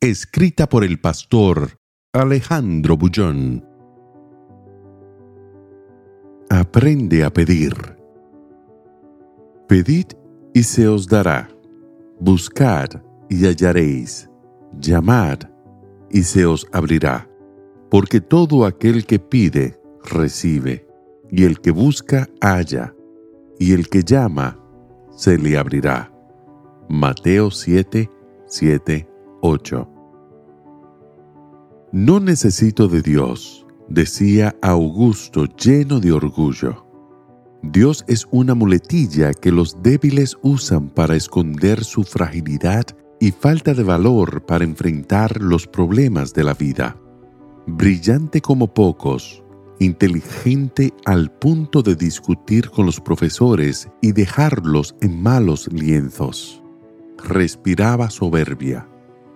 Escrita por el pastor Alejandro Bullón. Aprende a pedir. Pedid y se os dará. Buscad y hallaréis. Llamad y se os abrirá. Porque todo aquel que pide, recibe. Y el que busca, halla. Y el que llama, se le abrirá. Mateo 7, 7, 8. No necesito de Dios, decía Augusto lleno de orgullo. Dios es una muletilla que los débiles usan para esconder su fragilidad y falta de valor para enfrentar los problemas de la vida. Brillante como pocos, inteligente al punto de discutir con los profesores y dejarlos en malos lienzos. Respiraba soberbia.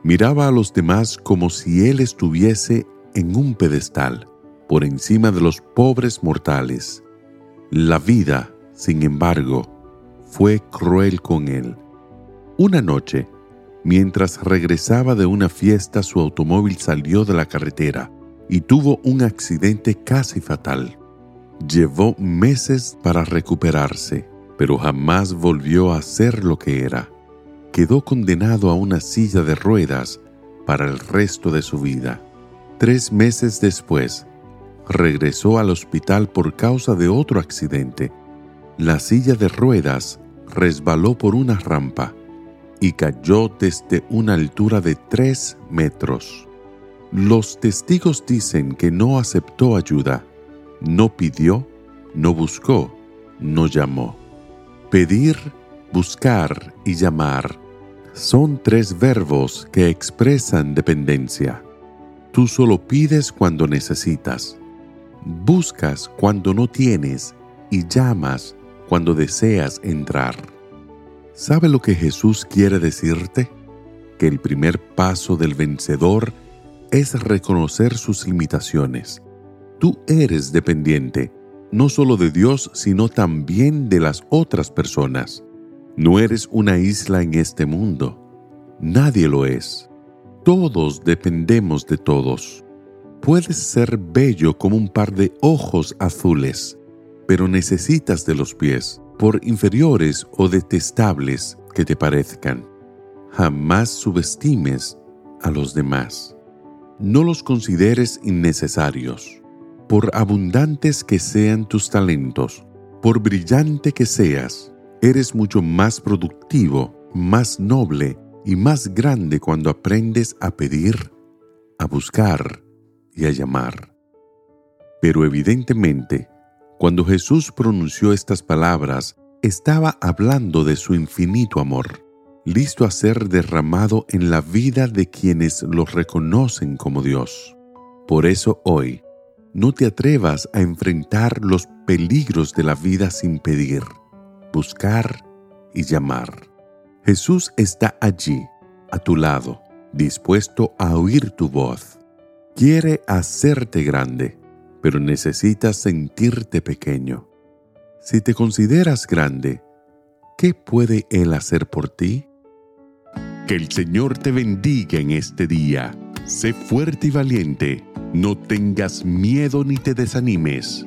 Miraba a los demás como si él estuviese en un pedestal, por encima de los pobres mortales. La vida, sin embargo, fue cruel con él. Una noche, mientras regresaba de una fiesta, su automóvil salió de la carretera y tuvo un accidente casi fatal. Llevó meses para recuperarse, pero jamás volvió a ser lo que era. Quedó condenado a una silla de ruedas para el resto de su vida. Tres meses después, regresó al hospital por causa de otro accidente. La silla de ruedas resbaló por una rampa y cayó desde una altura de tres metros. Los testigos dicen que no aceptó ayuda, no pidió, no buscó, no llamó. Pedir, buscar y llamar son tres verbos que expresan dependencia. Tú solo pides cuando necesitas, buscas cuando no tienes y llamas cuando deseas entrar. ¿Sabe lo que Jesús quiere decirte? Que el primer paso del vencedor es reconocer sus limitaciones. Tú eres dependiente, no solo de Dios, sino también de las otras personas. No eres una isla en este mundo. Nadie lo es. Todos dependemos de todos. Puedes ser bello como un par de ojos azules, pero necesitas de los pies, por inferiores o detestables que te parezcan. Jamás subestimes a los demás no los consideres innecesarios. Por abundantes que sean tus talentos, por brillante que seas, eres mucho más productivo, más noble y más grande cuando aprendes a pedir, a buscar y a llamar. Pero evidentemente, cuando Jesús pronunció estas palabras, estaba hablando de su infinito amor listo a ser derramado en la vida de quienes lo reconocen como Dios. Por eso hoy, no te atrevas a enfrentar los peligros de la vida sin pedir, buscar y llamar. Jesús está allí, a tu lado, dispuesto a oír tu voz. Quiere hacerte grande, pero necesitas sentirte pequeño. Si te consideras grande, ¿qué puede Él hacer por ti? Que el Señor te bendiga en este día. Sé fuerte y valiente. No tengas miedo ni te desanimes,